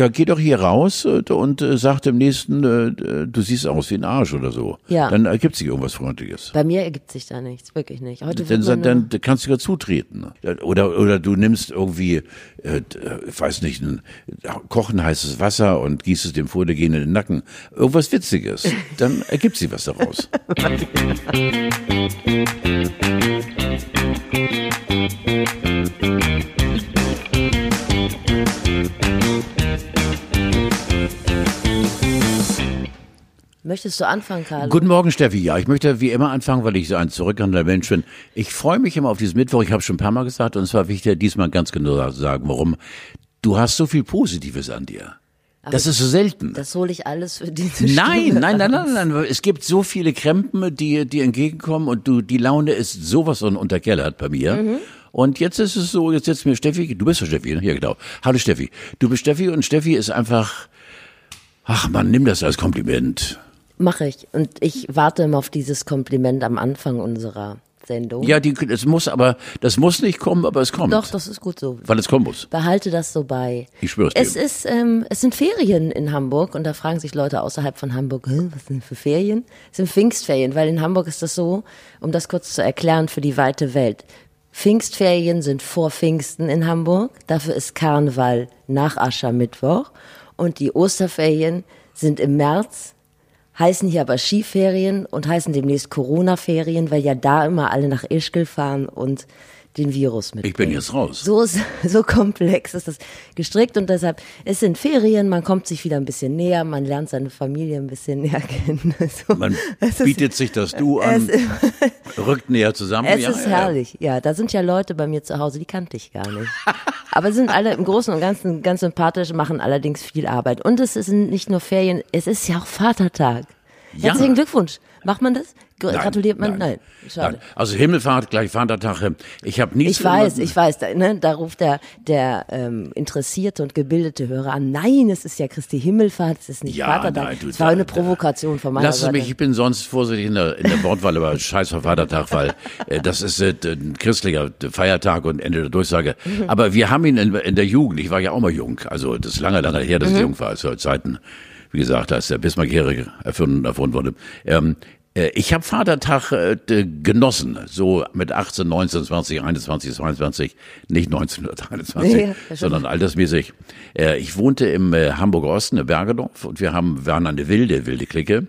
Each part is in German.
Ja, geh doch hier raus äh, und äh, sag dem nächsten, äh, du siehst aus wie ein Arsch oder so. Ja. Dann ergibt sich irgendwas Freundliches. Bei mir ergibt sich da nichts, wirklich nicht. Heute Dann, dann, dann kannst du ja zutreten. Oder, oder du nimmst irgendwie, äh, ich weiß nicht, ein kochen heißes Wasser und gießt es dem Vordergehenden in den Nacken. Irgendwas Witziges. Dann ergibt sich was daraus. Möchtest du anfangen, Karl? Guten Morgen, Steffi. Ja, ich möchte wie immer anfangen, weil ich so ein zurückhandelnder Mensch bin. Ich freue mich immer auf diesen Mittwoch. Ich habe schon ein paar Mal gesagt und es war wichtig, diesmal ganz genau sagen, warum. Du hast so viel Positives an dir. das ist so selten. Das hole ich alles für diese Nein, nein, nein, raus. nein, nein. Es gibt so viele Krempen, die dir entgegenkommen und du, die Laune ist sowas von unterkellert bei mir. Mhm. Und jetzt ist es so, jetzt sitzt mir Steffi, du bist doch Steffi, ne? Ja, genau. Hallo Steffi. Du bist Steffi und Steffi ist einfach, ach man, nimm das als Kompliment. Mache ich. Und ich warte immer auf dieses Kompliment am Anfang unserer Sendung. Ja, die, es muss aber, das muss nicht kommen, aber es kommt. Doch, das ist gut so. Weil es kommen muss. Behalte das so bei. Ich schwör's Es dir. ist, ähm, es sind Ferien in Hamburg und da fragen sich Leute außerhalb von Hamburg, "Hä, was sind für Ferien? Es sind Pfingstferien, weil in Hamburg ist das so, um das kurz zu erklären für die weite Welt. Pfingstferien sind vor Pfingsten in Hamburg, dafür ist Karneval nach Aschermittwoch und die Osterferien sind im März, heißen hier aber Skiferien und heißen demnächst Corona-Ferien, weil ja da immer alle nach Ischgl fahren und den Virus mitbringen. Ich bin jetzt raus. So, ist- so komplex ist das gestrickt und deshalb, es sind Ferien, man kommt sich wieder ein bisschen näher, man lernt seine Familie ein bisschen näher kennen. So, Man es ist- bietet sich das Du an, rückt näher zusammen. Es ja, ist ja. herrlich, ja. Da sind ja Leute bei mir zu Hause, die kannte ich gar nicht. Aber sind alle im Großen und Ganzen ganz sympathisch, machen allerdings viel Arbeit. Und es sind nicht nur Ferien, es ist ja auch Vatertag. Ja. Herzlichen Glückwunsch. Macht man das? Gr- Nein, Gratuliert man? Nein. Schade. Nein. Also Himmelfahrt gleich Vatertag. Ich habe nie Ich weiß, ich weiß, da, ne, da ruft der, der ähm, interessierte und gebildete Hörer an. Nein, es ist ja Christi Himmelfahrt, es ist nicht Ja, Vatertag. nein, du, es war da- eine Provokation von meiner Lass es Seite. mich, ich bin sonst vorsichtig in der, in der Wortwahl, aber scheiß auf Vatertag, weil äh, das ist äh, ein christlicher Feiertag und Ende der Durchsage. Mhm. Aber wir haben ihn in, in der Jugend, ich war ja auch mal jung, also das ist lange, lange her, dass Mhm. ich jung war, also Zeiten, wie gesagt, als der Bismarck-Heere erfunden, erfunden wurde. Ähm, äh, ich habe Vatertag äh, genossen, so mit 18, 19, 20, 21, 22, nicht 1921, Ja, sondern altersmäßig. Äh, ich wohnte im äh, Hamburger Osten, in Bergedorf, und wir haben, waren eine wilde, wilde Clique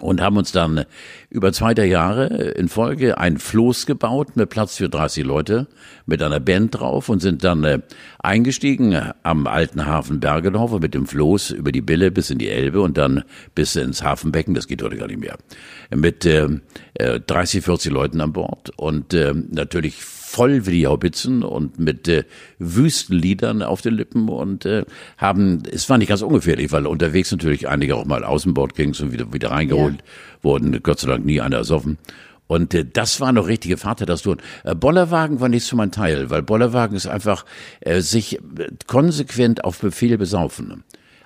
und haben uns dann über zwei der Jahre in Folge ein Floß gebaut mit Platz für 30 Leute mit einer Band drauf und sind dann äh, eingestiegen am alten Hafen Bergedorf mit dem Floß über die Bille bis in die Elbe und dann bis ins Hafenbecken, das geht heute gar nicht mehr, mit äh, äh, 30, 40 Leuten an Bord und äh, natürlich voll wie die Haubitzen und mit äh, Wüstenliedern auf den Lippen und äh, haben, es war nicht ganz ungefährlich, weil unterwegs natürlich einige auch mal außenbord gingen und wieder, wieder reingeholt wurden, Gott sei Dank nie einer ersoffen. Und äh, das war noch richtige Vatertagstouren. Äh, Bollerwagen war nicht so mein Teil, weil Bollerwagen ist einfach äh, sich äh, konsequent auf Befehl besaufen.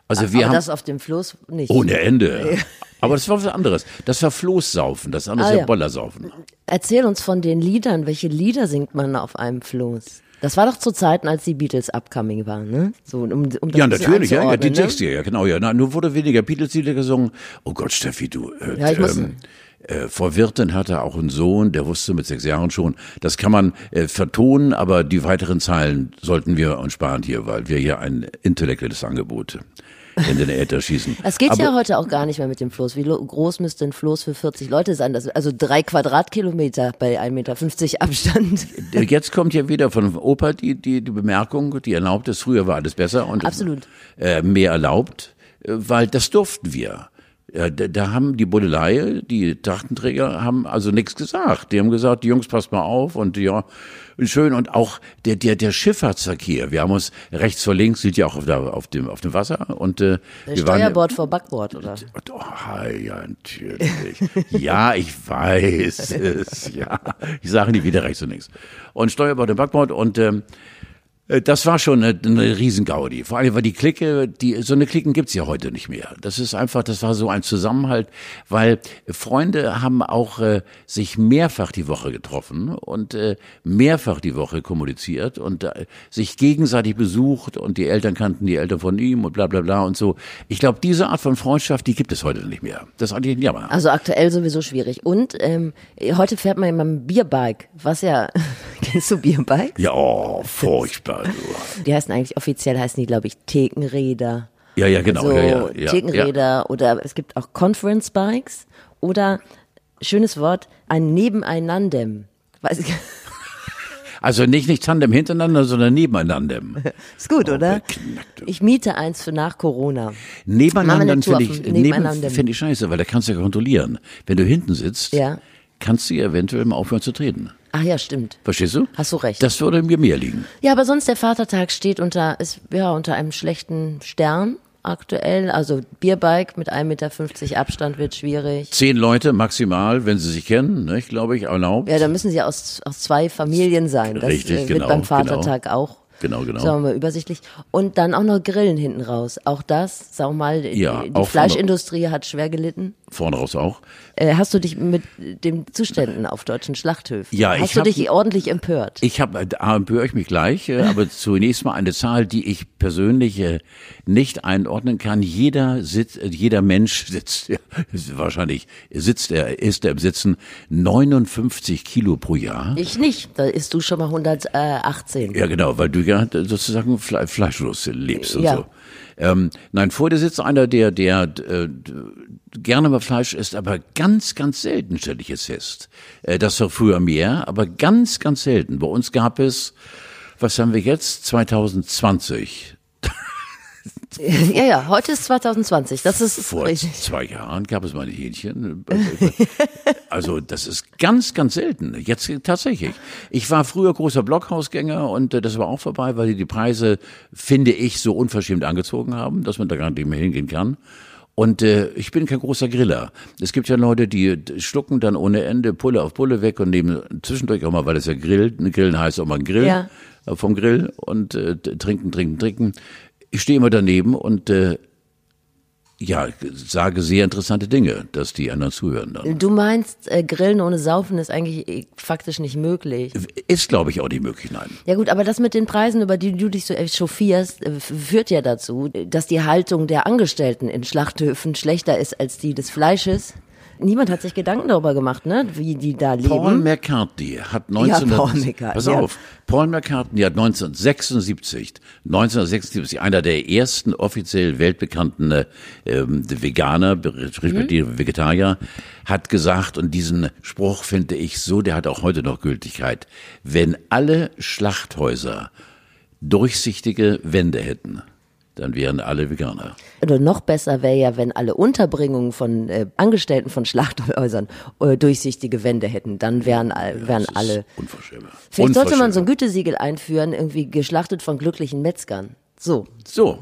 Also wir Aber haben das auf dem Floß nicht. ohne Ende. Aber das war was anderes. Das war Floßsaufen, das andere Ah, ist ja ja. Bollersaufen. Erzähl uns von den Liedern. Welche Lieder singt man auf einem Floß? Das war doch zu Zeiten, als die Beatles upcoming waren, ne? So, um, um das Ja, natürlich, ja, ja, die einzuordnen, ne? Texte, ja, genau, ja. Na, nur wurde weniger Beatles-Lieder gesungen. Oh Gott, Steffi, du, äh, Ja, ich muss- ähm, äh, Frau Wirtin hatte auch einen Sohn, der wusste mit sechs Jahren schon. Das kann man äh, vertonen, aber die weiteren Zeilen sollten wir uns sparen hier, weil wir hier ein intellektuelles Angebot in den Äther schießen. Es geht aber, ja heute auch gar nicht mehr mit dem Floß. Wie groß müsste ein Floß für 40 Leute sein? Das, also drei Quadratkilometer bei 1,50 Meter Abstand. Jetzt kommt ja wieder von Opa die, die, die Bemerkung, die erlaubt ist, früher war alles besser und Absolut. Äh, mehr erlaubt, äh, weil das durften wir. Ja, da, da haben die Buddelei, die Trachtenträger haben also nichts gesagt. Die haben gesagt, die Jungs, passt mal auf und ja, schön und auch der der der Schifffahrtsverkehr. Wir haben uns rechts vor links liegt ja auch auf, der, auf dem auf dem Wasser und äh, wir waren Steuerbord vor Backbord, oder? Oh, ja, natürlich. ja, ich weiß es. Ja, ich sage nie wieder rechts und links. Und Steuerbord und Backbord und ähm, Äh, Das war schon eine, eine Riesengaudi. Vor allem, weil die Clique, die, so eine Klicken gibt's ja heute nicht mehr. Das ist einfach, das war so ein Zusammenhalt, weil Freunde haben auch äh, sich mehrfach die Woche getroffen und äh, mehrfach die Woche kommuniziert und äh, sich gegenseitig besucht und die Eltern kannten die Eltern von ihm und bla bla bla und so. Ich glaube, diese Art von Freundschaft, die gibt es heute nicht mehr. Das ist eigentlich ein Jammer. Also aktuell sowieso schwierig. Und ähm, heute fährt man immer ein Bierbike, was ja, kennst du Bierbikes? Ja, oh, furchtbar. Du. Die heißen eigentlich offiziell, heißen die, glaube ich, Thekenräder. Ja, ja, genau. so ja, ja, ja, Thekenräder oder es gibt auch Conference Bikes oder schönes Wort, ein Nebeneinandem. Weiß ich, Also nicht, nicht Tandem hintereinander, sondern nebeneinander. ist gut, Oh, oder? Ich miete eins für nach Corona. Nebeneinander finde ich, nebeneinander. finde ich scheiße, weil da kannst du ja kontrollieren. Wenn du hinten sitzt, Ja. kannst du ja eventuell mal aufhören zu treten. Ach ja, stimmt. Verstehst du? Hast du recht. Das würde mir mehr liegen. Ja, aber sonst der Vatertag steht unter, ist, ja, unter einem schlechten Stern aktuell. Also Bierbike mit 1,50 Meter Abstand wird schwierig. Zehn Leute maximal, wenn sie sich kennen, ne, glaube ich, erlaubt. Ja, da müssen sie aus, aus zwei Familien sein. Das Richtig, äh, wird genau, beim Vatertag auch. Genau, genau. Sagen wir mal übersichtlich. Und dann auch noch Grillen hinten raus. Auch das, sag mal, die, Ja, die von Fleischindustrie hat schwer gelitten. Vorne raus auch. Äh, hast du dich mit den Zuständen auf deutschen Schlachthöfen? Ja, Hast ich du hab- dich ordentlich empört? Ich habe, da empöre ich mich gleich, äh, aber zunächst mal eine Zahl, die ich persönlich äh, nicht einordnen kann. Jeder sitzt, äh, jeder Mensch sitzt, wahrscheinlich sitzt er, ist er im Sitzen 59 Kilo pro Jahr. Ich nicht. Da isst du schon mal 118. Ja, genau, weil du ja sozusagen fle fleischlos lebst und Ja. so. Ähm, nein, vor dir sitzt einer, der, der äh, d- gerne mal Fleisch isst, aber ganz, ganz selten, stelle ich jetzt fest. Äh, das war früher mehr, aber ganz, ganz selten. Bei uns gab es, was haben wir jetzt? 2020. Ja, ja, heute ist 2020. Das ist Vor richtig. zwei Jahren gab es meine Hähnchen. Also das ist ganz, ganz selten. Jetzt tatsächlich. Ich war früher großer Blockhausgänger und äh, das war auch vorbei, weil die die Preise, finde ich, so unverschämt angezogen haben, dass man da gar nicht mehr hingehen kann. Und äh, ich bin kein großer Griller. Es gibt ja Leute, die schlucken dann ohne Ende Pulle auf Pulle weg und nehmen zwischendurch auch mal, weil es ja grillt, Grillen heißt auch mal ein Grill Ja. äh, vom Grill und äh, trinken, trinken, trinken. Ich stehe immer daneben und äh, ja, sage sehr interessante Dinge, dass die anderen zuhören dann. Du meinst, äh, Grillen ohne Saufen ist eigentlich äh, faktisch nicht möglich. Ist, glaube ich, auch nicht möglich, nein. Ja gut, aber das mit den Preisen, über die du dich so echauffierst, äh, führt ja dazu, dass die Haltung der Angestellten in Schlachthöfen schlechter ist als die des Fleisches. Niemand hat sich Gedanken darüber gemacht, ne, wie die da Paul leben. McCartney hat 19... Paul McCartney, Pass ja. auf, Paul McCartney hat 1976, 1976 einer der ersten offiziell weltbekannten äh, Veganer, respektive Mhm. Vegetarier, hat gesagt, und diesen Spruch finde ich so, der hat auch heute noch Gültigkeit, wenn alle Schlachthäuser durchsichtige Wände hätten, dann wären alle Veganer. Oder noch besser wäre ja, wenn alle Unterbringungen von äh, Angestellten von Schlachthäusern äh, durchsichtige Wände hätten. Dann wären, all- wären Das ist alle. Unverschämt. Vielleicht sollte man so ein. Gütesiegel einführen, irgendwie geschlachtet von glücklichen Metzgern. So. So.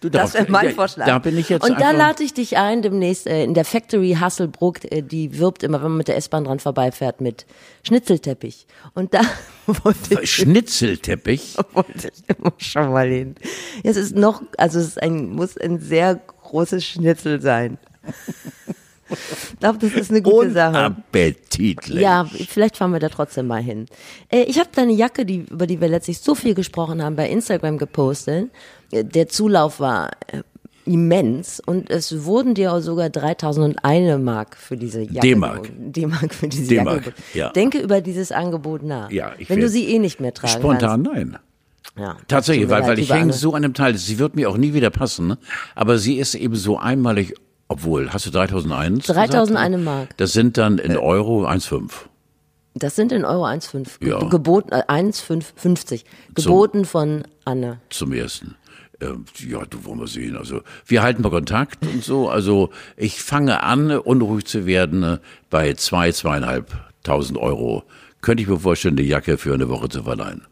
Du Das wäre mein Vorschlag. Da bin ich jetzt Und da lade ich dich ein, demnächst äh, in der Factory Hasselbruck, äh, die wirbt immer, wenn man mit der S-Bahn dran vorbeifährt, mit Schnitzelteppich. Und da wollte ich, Schnitzelteppich. wollte ich immer schon mal hin. Ja, es ist noch, also es ist ein, muss ein sehr großes Schnitzel sein. Ich glaube, das ist eine gute Sache. Unappetitlich. Ja, vielleicht fahren wir da trotzdem mal hin. Äh, ich habe deine Jacke, die, über die wir letztlich so viel gesprochen haben, bei Instagram gepostet. Äh, Der Zulauf war äh, immens und es wurden dir auch sogar 3001 Mark für diese Jacke. D-Mark. D-Mark für diese Jacke. ja. Denke über dieses Angebot nach. Ja, ich Wenn du sie eh nicht mehr tragen Spontan nein. kannst. Ja, Tatsächlich, weil, weil ich hänge so an dem Teil. Sie wird mir auch nie wieder passen, ne? aber sie ist eben so einmalig, obwohl, hast du 3001? 3001 gesagt? Mark. Das sind dann in Euro 1,5. Das sind in Euro 1,5. Ge Ja. Geboten, äh, 1,50. Geboten von Anne. zum ersten. Ähm, ja, du wollen wir sehen. Also wir halten mal Kontakt und so. Also ich fange an, unruhig zu werden äh, bei zwei, zweieinhalbtausend Euro. Könnte ich mir vorstellen, die Jacke für eine Woche zu verleihen.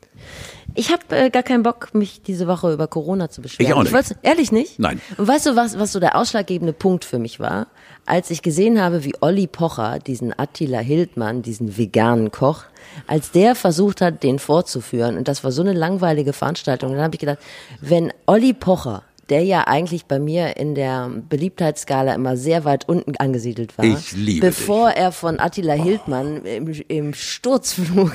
Ich habe äh, gar keinen Bock, mich diese Woche über Corona zu beschweren. Ich auch nicht. wollt's- ehrlich nicht? Nein. Und weißt du, was, was so der ausschlaggebende Punkt für mich war? Als ich gesehen habe, wie Olli Pocher, diesen Attila Hildmann, diesen veganen Koch, als der versucht hat, den vorzuführen, und das war so eine langweilige Veranstaltung, dann habe ich gedacht, wenn Olli Pocher, der ja eigentlich bei mir in der Beliebtheitsskala immer sehr weit unten angesiedelt war, Ich liebe bevor er von Attila Hildmann im, im Sturzflug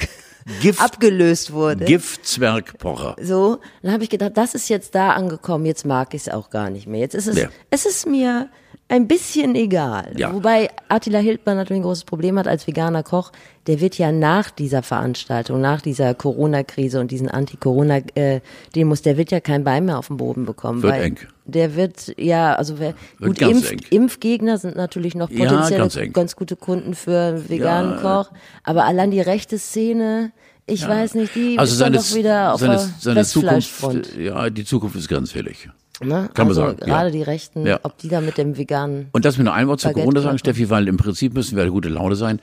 Gift- abgelöst wurde. Giftzwergpocher. So, dann habe ich gedacht, das ist jetzt da angekommen, jetzt mag ich es auch gar nicht mehr. Jetzt ist es, Ja. es ist mir ein bisschen egal. Ja. Wobei Attila Hildmann natürlich ein großes Problem hat als veganer Koch. Der wird ja nach dieser Veranstaltung, nach dieser Corona-Krise und diesen Anti-Corona-Demos, der wird ja kein Bein mehr auf den Boden bekommen. Wird eng. Der wird, ja, also wer, Wird gut, ganz Impf. Impfgegner sind natürlich noch Ja, potenziell ganz ganz, eng. gute Kunden für veganen Ja. Koch. Aber allein die rechte Szene, ich weiß nicht, die Also ist seine, doch wieder auf seine, der seine. Zukunft, ja, die Zukunft ist grenzfällig. Ne? Kann man also sagen, ja. Gerade die Rechten, Ja. ob die da mit dem veganen. Und das mit nur ein Wort zu Baguette Corona sagen. Steffi, weil im Prinzip müssen wir eine gute Laune sein.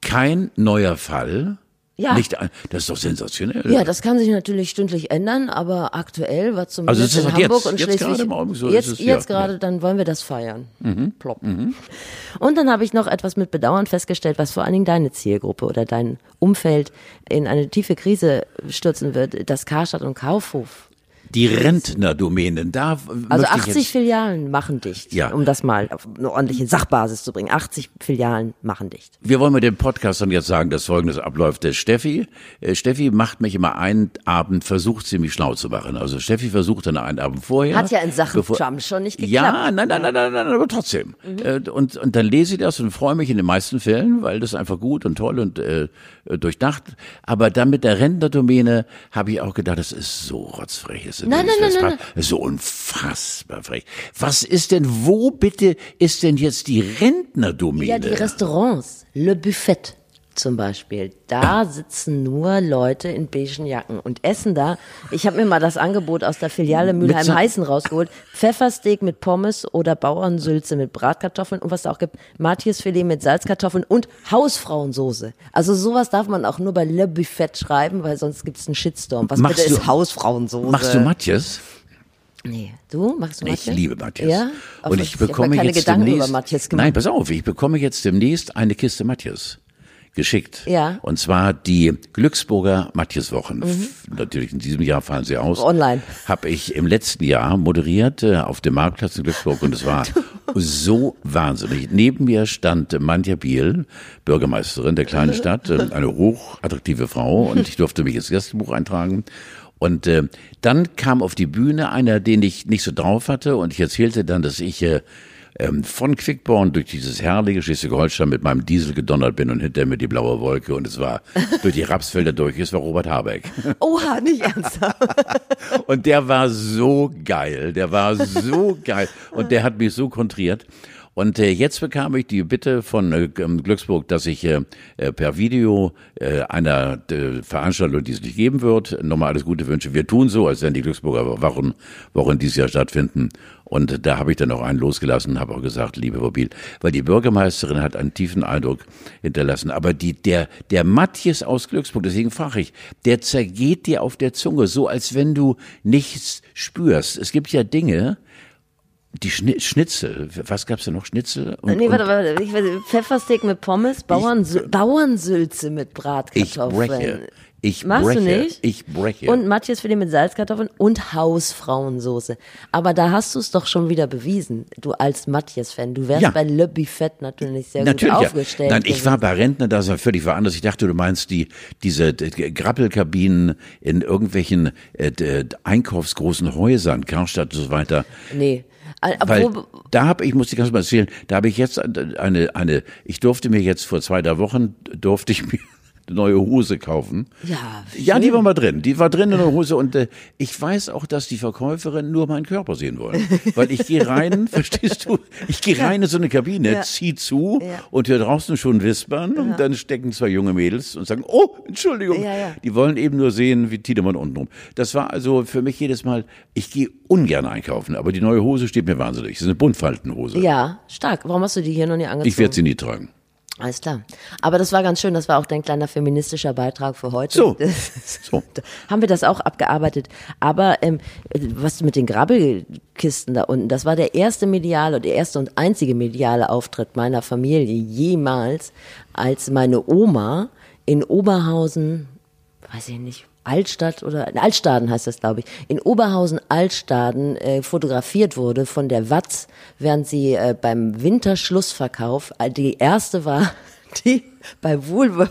Kein neuer Fall. Ja. Nicht das ist doch sensationell. Ja, das kann sich natürlich stündlich ändern, aber aktuell war zumindest Also ist in Hamburg jetzt- und jetzt Schleswig. gerade im Augenblick so jetzt ist es, jetzt ja. Mhm. gerade, dann wollen wir das feiern. Plopp. Und dann habe ich noch etwas mit Bedauern festgestellt, was vor allen Dingen deine Zielgruppe oder dein Umfeld in eine tiefe Krise stürzen wird, das Karstadt und Kaufhof. Die Rentnerdomänen, da Also möchte ich 80 jetzt, Filialen machen dicht, Ja. um das mal auf eine ordentliche Sachbasis zu bringen. 80 Filialen machen dicht. Wir wollen mit dem Podcast dann jetzt sagen, dass folgendes abläuft. Der Steffi, äh, Steffi macht mich immer einen Abend, versucht sie mich schlau zu machen. Also Steffi versucht dann einen Abend vorher. Hat ja in Sachen bevor- Trump schon nicht geklappt. Ja, nein, nein, nein, nein, nein, aber trotzdem. Äh, Und, und dann lese ich das und freue mich in den meisten Fällen, weil das einfach gut und toll und äh, durchdacht. Aber dann mit der Rentnerdomäne habe ich auch gedacht, das ist so rotzfrech. Das ist Nein, nein, nein, nein, Das so unfassbar frech. Was ist denn, wo bitte ist denn jetzt die Rentnerdomäne? Ja, die Restaurants, Le Buffet zum Beispiel, da sitzen nur Leute in beigen Jacken und essen da. Ich habe mir mal das Angebot aus der Filiale Mülheim-Heißen rausgeholt. Pfeffersteak mit Pommes oder Bauernsülze mit Bratkartoffeln und was es auch gibt, Matthiasfilet mit Salzkartoffeln und Hausfrauensoße. Also sowas darf man auch nur bei Le Buffet schreiben, weil sonst gibt's einen Shitstorm. Was Machst bitte du- ist Hausfrauensoße? Machst du Matthias? Nee, du? Machst du Ich Matthias? liebe Matthias. Ja? Und ich mir bekomme keine jetzt Gedanken demnächst, über Matthias gemacht. Nein, pass auf, ich bekomme jetzt demnächst eine Kiste Matthias geschickt. Ja. Und zwar die Glücksburger Matthias-Wochen. F- Natürlich in diesem Jahr fallen sie aus. Mhm. Online. Habe ich im letzten Jahr moderiert äh, auf dem Marktplatz in Glücksburg und es war so wahnsinnig. Neben mir stand Manja Biel, Bürgermeisterin der kleinen Stadt, äh, eine hochattraktive Frau und ich durfte mich ins Gästebuch eintragen. Und äh, dann kam auf die Bühne einer, den ich nicht so drauf hatte und ich erzählte dann, dass ich äh, ähm, von Quickborn durch dieses herrliche Schleswig-Holstein mit meinem Diesel gedonnert bin und hinter mir die blaue Wolke und es war durch die Rapsfelder durch, es war Robert Habeck. Oha, nicht ernsthaft. Und der war so geil, der war so geil und der hat mich so kontriert. Und äh, jetzt bekam ich die Bitte von äh, Glücksburg, dass ich äh, äh, per Video äh, einer äh, Veranstaltung, die es nicht geben wird, nochmal alles Gute wünsche. Wir tun so, als wenn die Glücksburger Wochen, Wochen dieses Jahr stattfinden. Und da habe ich dann auch einen losgelassen, habe auch gesagt, liebe Mobil, weil die Bürgermeisterin hat einen tiefen Eindruck hinterlassen. Aber die, der, der Matthias aus Glücksburg, deswegen frage ich, der zergeht dir auf der Zunge, so als wenn du nichts spürst. Es gibt ja Dinge, die Schni Schnitzel, was gab's da noch? Schnitzel? Und, nee, warte, warte, ich weiß, Pfeffersteak mit Pommes, Bauernsü Bauernsülze mit ich Bratkartoffeln. breche. Ich Machst breche. du nicht? Ich breche. Und Matthias Filet mit Salzkartoffeln und Hausfrauensoße. Aber da hast du es doch schon wieder bewiesen, du als Matthias-Fan. Du wärst Ja. bei Le Buffet natürlich sehr Natürlich, gut ja. aufgestellt. Nein, ich gewesen. war bei Rentner, da ist ja völlig woanders. Ich dachte, du meinst die, diese d- Grappelkabinen in irgendwelchen äh, einkaufsgroßen Häusern, Karstadt und so weiter. Nee. Weil da habe ich, muss ich ganz mal erzählen, da habe ich jetzt eine, eine, ich durfte mir jetzt vor zwei, drei Wochen, durfte ich mir neue Hose kaufen. Ja, Ja, die schön. war mal drin. Die war drin in der Hose und äh, ich weiß auch, dass die Verkäuferin nur meinen Körper sehen wollen. Weil ich gehe rein, verstehst du? Ich gehe rein in so eine Kabine, Ja. zieh zu Ja. und hier draußen schon wispern und dann stecken zwei junge Mädels und sagen, oh, Entschuldigung. Ja, ja. Die wollen eben nur sehen, wie Tiedemann unten rum. Das war also für mich jedes Mal, ich gehe ungern einkaufen, aber die neue Hose steht mir wahnsinnig. Das ist eine Buntfaltenhose. ja, stark. Warum hast du die hier noch nie angezogen? Ich werde sie nie tragen. Alles klar. Aber das war ganz schön, das war auch dein kleiner feministischer Beitrag für heute. So. so. haben wir das auch abgearbeitet. Aber ähm, was mit den Grabbelkisten da unten, das war der erste mediale, der erste und einzige mediale Auftritt meiner Familie jemals, als meine Oma in Oberhausen, weiß ich nicht, Altstadt oder Altstaden heißt das, glaube ich, in Oberhausen Altstaden äh, fotografiert wurde von der Watz, während sie äh, beim Winterschlussverkauf, äh, die erste war, die bei Woolworth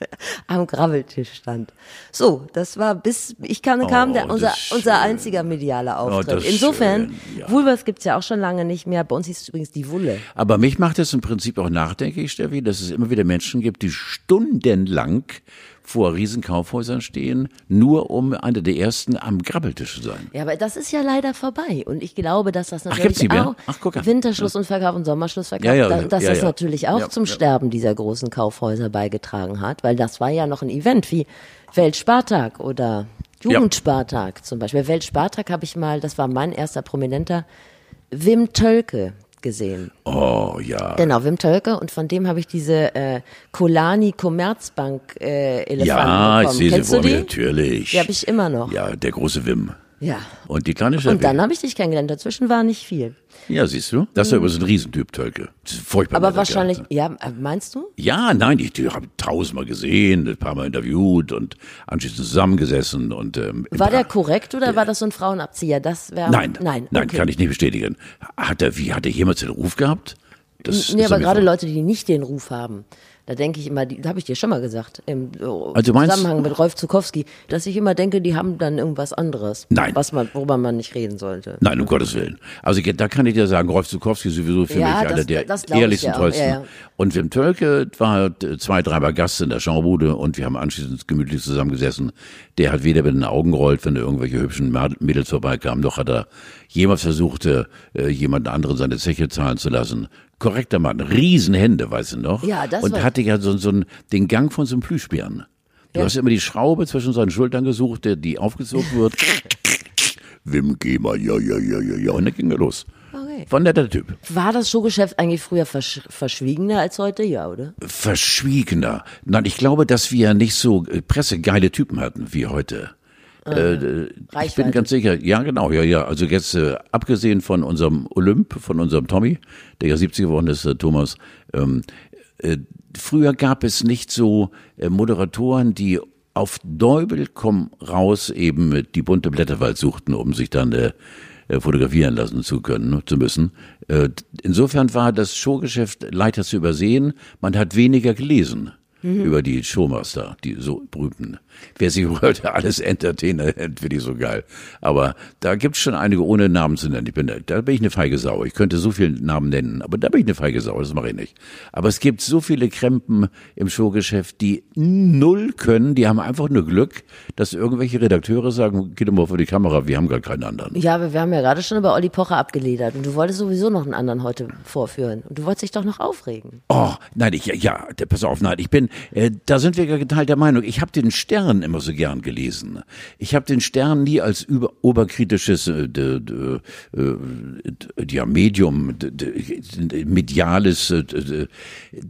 am Grabbeltisch stand. So, das war bis ich kam, kam Oh, der, unser, unser einziger medialer Oh, Auftritt. ist Insofern, schön, ja. Woolworth gibt's ja auch schon lange nicht mehr. Bei uns hieß es übrigens die Wulle. Aber mich macht es im Prinzip auch nachdenklich, Steffi, dass es immer wieder Menschen gibt, die stundenlang vor Riesenkaufhäusern stehen, nur um einer der ersten am Grabbeltisch zu sein. Ja, aber das ist ja leider vorbei. Und ich glaube, dass das natürlich mehr? auch Ach. Winterschluss und Verkauf und Sommerschlussverkauf, Ja, ja, da- dass das natürlich auch zum. Sterben dieser großen Kaufhäuser beigetragen hat, weil das war ja noch ein Event wie Weltspartag oder Jugendspartag zum Beispiel. Weltspartag habe ich mal, das war mein erster Prominenter, Wim Tölke gesehen. Oh ja. Genau, Wim Tölke und von dem habe ich diese äh, Kolani Commerzbank äh, Elefanten Ja, ich bekommen. sehe sie vor mir, natürlich. Die habe ich immer noch. Ja, der große Wim. Ja. Und die kleine Steffi. Und dann habe ich dich kennengelernt. Dazwischen war nicht viel. Ja, siehst du? Das ist ja übrigens ein Riesentyp, Tölke. Furchtbar. Aber wahrscheinlich, ja, äh, meinst du? Ja, nein, ich, ich habe tausendmal gesehen, ein paar Mal interviewt und anschließend zusammengesessen und ähm, War der korrekt oder war das so ein Frauenabzieher? Das wäre Nein, nein, nein, okay. kann ich nicht bestätigen. Hat er, wie, hat er jemals den Ruf gehabt? Das Nee, aber gerade Leute, die nicht den Ruf haben, da denke ich immer, die habe ich dir schon mal gesagt, im äh, Also meinst- Zusammenhang mit Rolf Zukowski, dass ich immer denke, die haben dann irgendwas anderes, Nein. was man, worüber man nicht reden sollte. Nein, um Gottes Willen. Also da kann ich dir sagen, Rolf Zukowski ist sowieso für Ja, mich das- einer der ehrlichsten, ja tollsten. ja. Und Wim Tölke war äh, zwei, dreimal Gast in der Genrebude und wir haben anschließend gemütlich zusammengesessen. Der hat weder mit den Augen gerollt, wenn da irgendwelche hübschen Mädels vorbeikamen, noch hat er jemals versucht, äh, jemand anderen seine Zeche zahlen zu lassen. Korrekter Mann, Riesenhände, weißt du noch? Ja, das Und hatte ja so, so einen, den Gang von so einem Plüschbären. Du Ja. hast immer die Schraube zwischen seinen Schultern gesucht, der, die aufgezogen wird. Wim, geh mal, ja, ja, ja, ja, ja. Und dann ging er los. Okay. War ein netter Typ. War das Showgeschäft eigentlich früher versch verschwiegener als heute? Ja, oder? Verschwiegener. Nein, ich glaube, dass wir nicht so äh, pressegeile Typen hatten wie heute. Äh, ich bin ganz sicher, ja genau, ja, ja. Also jetzt äh, abgesehen von unserem Olymp, von unserem Tommy, der ja 70 geworden ist, äh, Thomas, ähm, äh, früher gab es nicht so äh, Moderatoren, die auf Däubel komm raus eben die bunte Blätterwald suchten, um sich dann äh, fotografieren lassen zu können, ne, zu müssen. Insofern war das Showgeschäft leichter zu übersehen. Man hat weniger gelesen über die Showmaster, die so berühmten. Wer sich heute alles Entertainer nennt, finde ich so geil. Aber da gibt's schon einige ohne Namen zu nennen. Ich bin, da bin ich eine feige Sau. Ich könnte so viele Namen nennen, aber da bin ich eine feige Sau. Das mache ich nicht. Aber es gibt so viele Krempen im Showgeschäft, die null können. Die haben einfach nur Glück, dass irgendwelche Redakteure sagen, geh doch mal vor die Kamera, wir haben gar keinen anderen. Ja, aber wir haben ja gerade schon über Olli Pocher abgeledert und du wolltest sowieso noch einen anderen heute vorführen und du wolltest dich doch noch aufregen. Oh, nein, ich, ja, ja, pass auf, nein, ich bin, äh, da sind wir ja geteilter Meinung. Ich habe den Stern immer so gern gelesen. Ich habe den Stern nie als über, oberkritisches äh, d, äh, ja, Medium, mediales. Äh,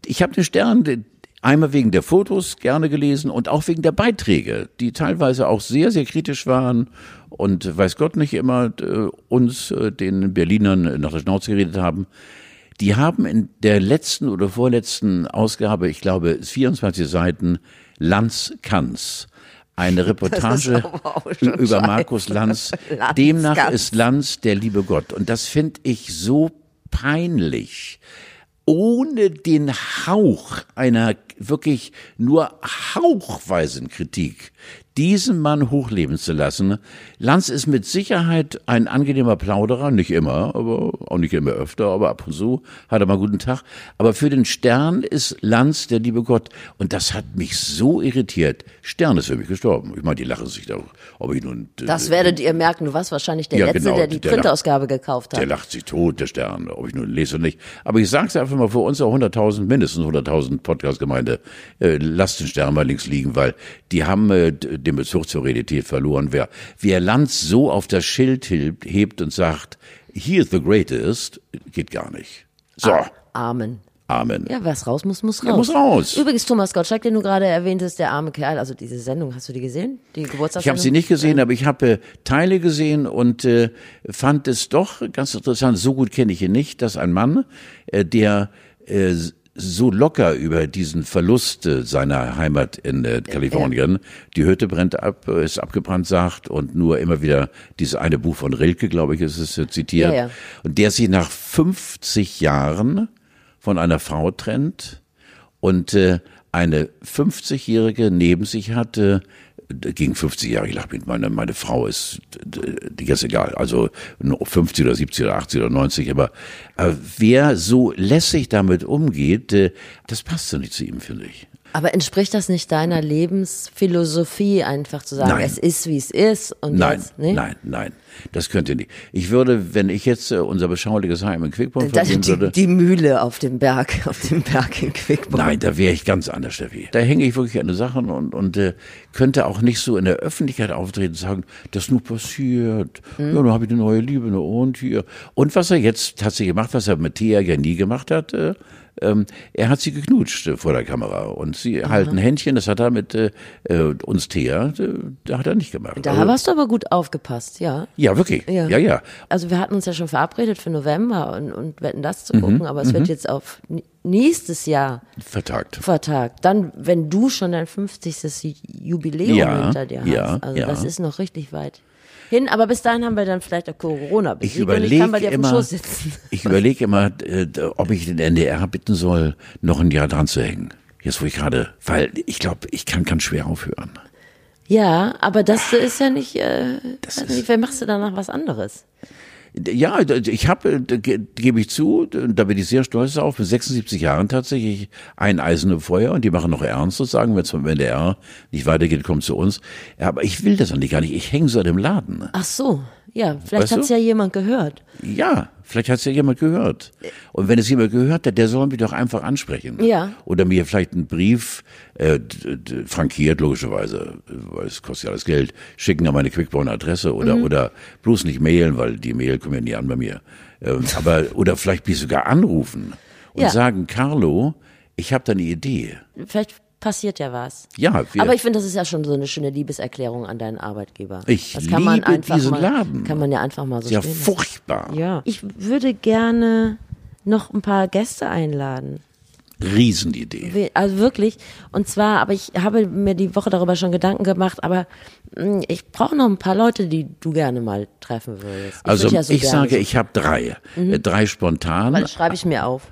ich habe den Stern einmal wegen der Fotos gerne gelesen und auch wegen der Beiträge, die teilweise auch sehr, sehr kritisch waren und weiß Gott nicht immer uns, den Berlinern, nach der Schnauze geredet haben. Die haben in der letzten oder vorletzten Ausgabe, ich glaube, es ist 24 Seiten, Lanz Kanz. Eine Reportage über scheiße. Markus Lanz. Lanz Demnach ist Lanz der liebe Gott. Und das finde ich so peinlich. Ohne den Hauch einer wirklich nur hauchweisen Kritik diesen Mann hochleben zu lassen. Lanz ist mit Sicherheit ein angenehmer Plauderer, nicht immer, aber auch nicht immer öfter, aber ab und zu hat er mal guten Tag. Aber für den Stern ist Lanz der liebe Gott. Und das hat mich so irritiert. Stern ist für mich gestorben. Ich meine, die lachen sich da, ob ich nun... äh, Das werdet ihr merken, du warst wahrscheinlich der Ja, Letzte, genau, der die der lacht- Printausgabe gekauft Der hat. lacht sich tot, der Stern, ob ich nun lese oder nicht. Aber ich sage es einfach mal, für unsere 100.000, mindestens 100.000 Podcast-Gemeinde, äh, lasst den Stern mal links liegen, weil die haben äh, den Bezug zur Realität verloren. Wer, wer Lanz so auf das Schild hebt, hebt und sagt, he is the greatest, geht gar nicht. So. Amen. Amen. Ja, was raus muss, muss raus. Ja, muss raus. Übrigens, Thomas Gottschalk, den du gerade erwähntest, der arme Kerl, also diese Sendung, hast du die gesehen? Die Geburtstagssendung? Ich habe sie nicht gesehen, aber ich habe äh, Teile gesehen und äh, fand es doch ganz interessant. So gut kenne ich ihn nicht, dass ein Mann, äh, der äh, so locker über diesen Verlust äh, seiner Heimat in äh, Kalifornien, die Hütte brennt ab, äh, ist abgebrannt, sagt und nur immer wieder dieses eine Buch von Rilke, glaube ich, ist es äh, zitiert. Ja, ja. Und der sich nach 50 Jahren von einer Frau trennt und äh, eine 50-Jährige neben sich hatte, gegen 50 Jahre, ich lach mit meine, meine Frau ist, die ist egal, also 50 oder 70 oder 80 oder 90, aber äh, wer so lässig damit umgeht, äh, das passt so nicht zu ihm, finde ich. Aber entspricht das nicht deiner Lebensphilosophie, einfach zu sagen, Nein. es ist, wie es ist? Und Nein, jetzt, nee? nein, nein, das könnte nicht. Ich würde, wenn ich jetzt äh, unser beschauliches Heim in Quickborn Das, verlieren die, würde, die Mühle auf dem Berg, auf dem Berg in Quickborn. Nein, da wäre ich ganz anders, Steffi. Da hänge ich wirklich an den Sachen und, und äh, könnte auch nicht so in der Öffentlichkeit auftreten und sagen, das ist nur passiert. Ja, dann habe ich eine neue Liebe, ne, und hier. Und was er jetzt tatsächlich gemacht, was er mit Thea ja nie gemacht hat, äh, ähm, er hat sie geknutscht äh, vor der Kamera und sie halten Händchen, das hat er mit äh, äh, uns Thea, äh, da hat er nicht gemacht. Da Also- hast du aber gut aufgepasst, ja. ja, wirklich. Ja, ja. Also wir hatten uns ja schon verabredet für November und, und wetten das Mhm, zu gucken, aber es wird jetzt auf nächstes Jahr Vertagt. vertagt. Dann, wenn du schon dein 50. Jubiläum Ja, hinter dir hast. ja, also ja. das ist noch richtig weit hin. Aber bis dahin haben wir dann vielleicht auch Corona Ich besiegt und ich dem immer, ich überlege immer, äh, ob ich den NDR bitten soll, noch ein Jahr dran zu hängen. Jetzt wo ich gerade, weil ich glaube, ich kann ganz schwer aufhören. Ja, aber das ist ja nicht, äh, Das ist- nicht, wer machst du danach was anderes? Ja, ich habe, gebe ich zu, da bin ich sehr stolz auf, mit 76 Jahren tatsächlich ein Eisen im Feuer und die machen noch ernst sozusagen, wenn es vom NDR nicht weitergeht, kommt zu uns. Ja, aber ich will das eigentlich gar nicht, ich hänge so an dem Laden. Ach so, ja, vielleicht Weißt du? hat's ja jemand gehört. Ja, vielleicht hat es ja jemand gehört. Und wenn es jemand gehört hat, der soll mich doch einfach ansprechen. Ja. Oder mir vielleicht einen Brief, äh, frankiert logischerweise, weil es kostet ja alles Geld, schicken an meine Quickborn-Adresse oder, Mhm. oder bloß nicht mailen, weil die Mail kommen ja nie an bei mir. Ähm, aber, oder vielleicht mich sogar anrufen und Ja. sagen, Carlo, ich habe da eine Idee. Vielleicht passiert ja was. Ja, Aber ich finde, das ist ja schon so eine schöne Liebeserklärung an deinen Arbeitgeber. Ich das kann man liebe einfach diesen mal, Laden. Kann man ja einfach mal so ja furchtbar. Ja. Ich würde gerne noch ein paar Gäste einladen. Riesenidee. Also wirklich. Und zwar, aber ich habe mir die Woche darüber schon Gedanken gemacht, aber mh, ich brauche noch ein paar Leute, die du gerne mal treffen würdest. Ich Also ja so ich sage, so- ich habe drei. Äh, Drei spontan. Das schreibe ich mir auf.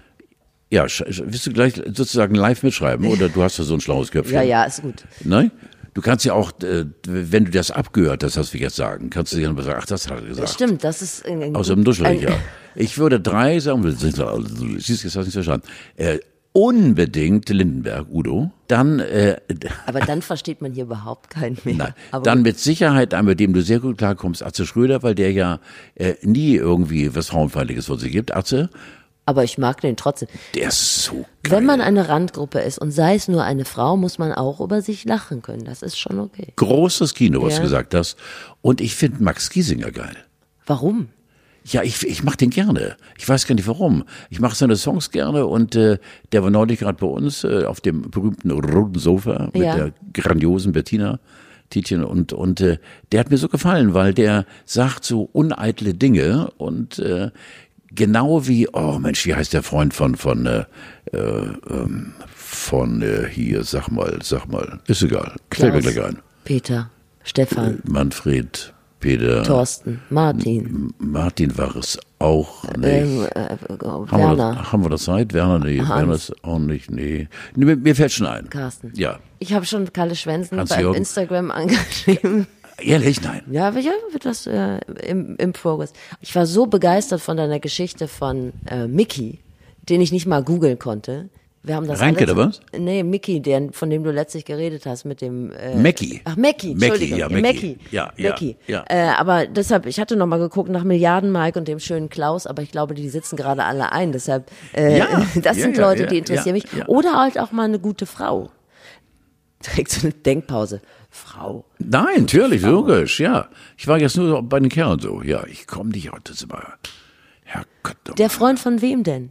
Ja, willst du gleich sozusagen live mitschreiben oder du hast ja so ein schlaues Köpfchen? Ja, ja, ist gut. Nein? Du kannst ja auch, äh, wenn du das abgehört hast, was wir jetzt sagen, kannst du dir dann sagen, ach, das hat er gesagt. Stimmt, das ist ein, ein Aus dem Duschelöcher. Ich würde drei sagen, siehst du, jetzt hast du nicht verstanden. Äh, unbedingt Lindenberg, Udo. Dann, äh, Aber dann versteht man hier überhaupt keinen mehr. nein, aber dann mit Sicherheit einen, mit dem du sehr gut klarkommst, Atze Schröder, weil der ja äh, nie irgendwie was Frauenfeindliches von sich gibt. Atze, aber ich mag den trotzdem. der ist so geil. Wenn man eine Randgruppe ist und sei es nur eine Frau, muss man auch über sich lachen können. Das ist schon okay. Großes Kino, was Ja. du gesagt hast. Und ich finde Max Giesinger geil. Warum? Ja, ich, ich mach den gerne. Ich weiß gar nicht warum. Ich mache seine Songs gerne und äh, der war neulich gerade bei uns äh, auf dem berühmten roten Sofa mit Ja. der grandiosen Bettina Tietjen und und äh, der hat mir so gefallen, weil der sagt so uneitle Dinge und äh, genau wie oh Mensch, wie heißt der Freund von von äh, äh, ähm, von äh, hier sag mal, sag mal, ist egal. Fällt mir gleich ein. Peter, Stefan, Manfred, Peter, Thorsten, Martin, Martin war es auch nicht. ähm, äh, Haben wir, Werner, das, haben wir das Zeit? Werner, nee, Werner ist auch nicht, nee. nee mir, mir fällt schon ein. Carsten. Ja. Ich habe schon Kalle Schwensen bei Hans-Jürgen. Instagram angeschrieben. Ehrlich, nein. Ja, aber ja, wird das äh, im, im Progress. Ich war so begeistert von deiner Geschichte von äh, Mickey, den ich nicht mal googeln konnte. Wir haben das Reinke, oder was? Nee, Mickey, der, von dem du letztlich geredet hast, mit dem äh, Mackie. Ach, Mackie, Mackie, Entschuldigung. ja, Mackie. Mackie. Ja, ja, Mackie. ja. Äh, aber deshalb, ich hatte noch mal geguckt nach Milliarden Mike und dem schönen Klaus, aber ich glaube, die sitzen gerade alle ein. Deshalb, äh, Ja, das ja, sind Leute, ja, die interessieren mich. Oder halt auch mal eine gute Frau. Direkt so eine Denkpause. Frau. Nein, natürlich, logisch, ja. Ich war jetzt nur bei den Kerlen so. Ja, ich komme nicht heute immer. Herrgott. Der Freund von wem denn?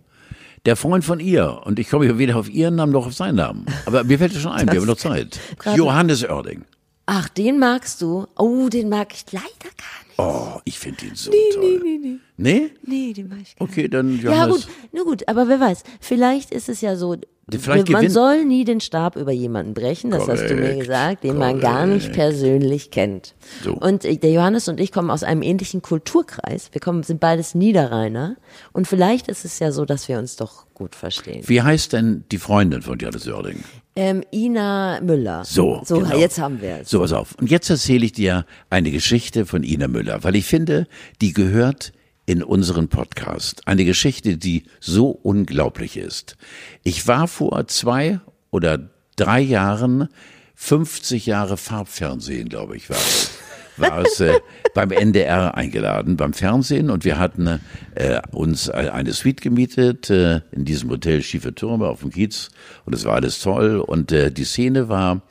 der Freund von ihr. Und ich komme weder auf ihren Namen noch auf seinen Namen. Aber mir fällt es schon ein, wir haben noch Zeit. Johannes Oerding. Ach, den magst du? Oh, den mag ich leider gar nicht. Oh, ich finde ihn so Nee, toll. nee, nee, nee. Nee? Nee, den mag ich gar Okay, dann nicht. Ja, Johannes. gut, na gut, aber wer weiß, vielleicht ist es ja so, Vielleicht man gewinnt- soll nie den Stab über jemanden brechen, das hast du mir gesagt, den man gar nicht persönlich kennt. So. Und äh, der Johannes und ich kommen aus einem ähnlichen Kulturkreis. Wir kommen, sind beides Niederrheiner. Und vielleicht ist es ja so, dass wir uns doch gut verstehen. Wie heißt denn die Freundin von Johannes Oerding? Ähm, Ina Müller. So, So, genau. jetzt haben wir es. So, pass auf. Und jetzt erzähle ich dir eine Geschichte von Ina Müller, weil ich finde, die gehört in unseren Podcast. Eine Geschichte, die so unglaublich ist. Ich war vor zwei oder drei Jahren 50 Jahre Farbfernsehen, glaube ich, war es. War es äh, beim NDR eingeladen, beim Fernsehen und wir hatten äh, uns eine Suite gemietet äh, in diesem Hotel Schiefe Türme auf dem Kiez und es war alles toll und äh, die Szene war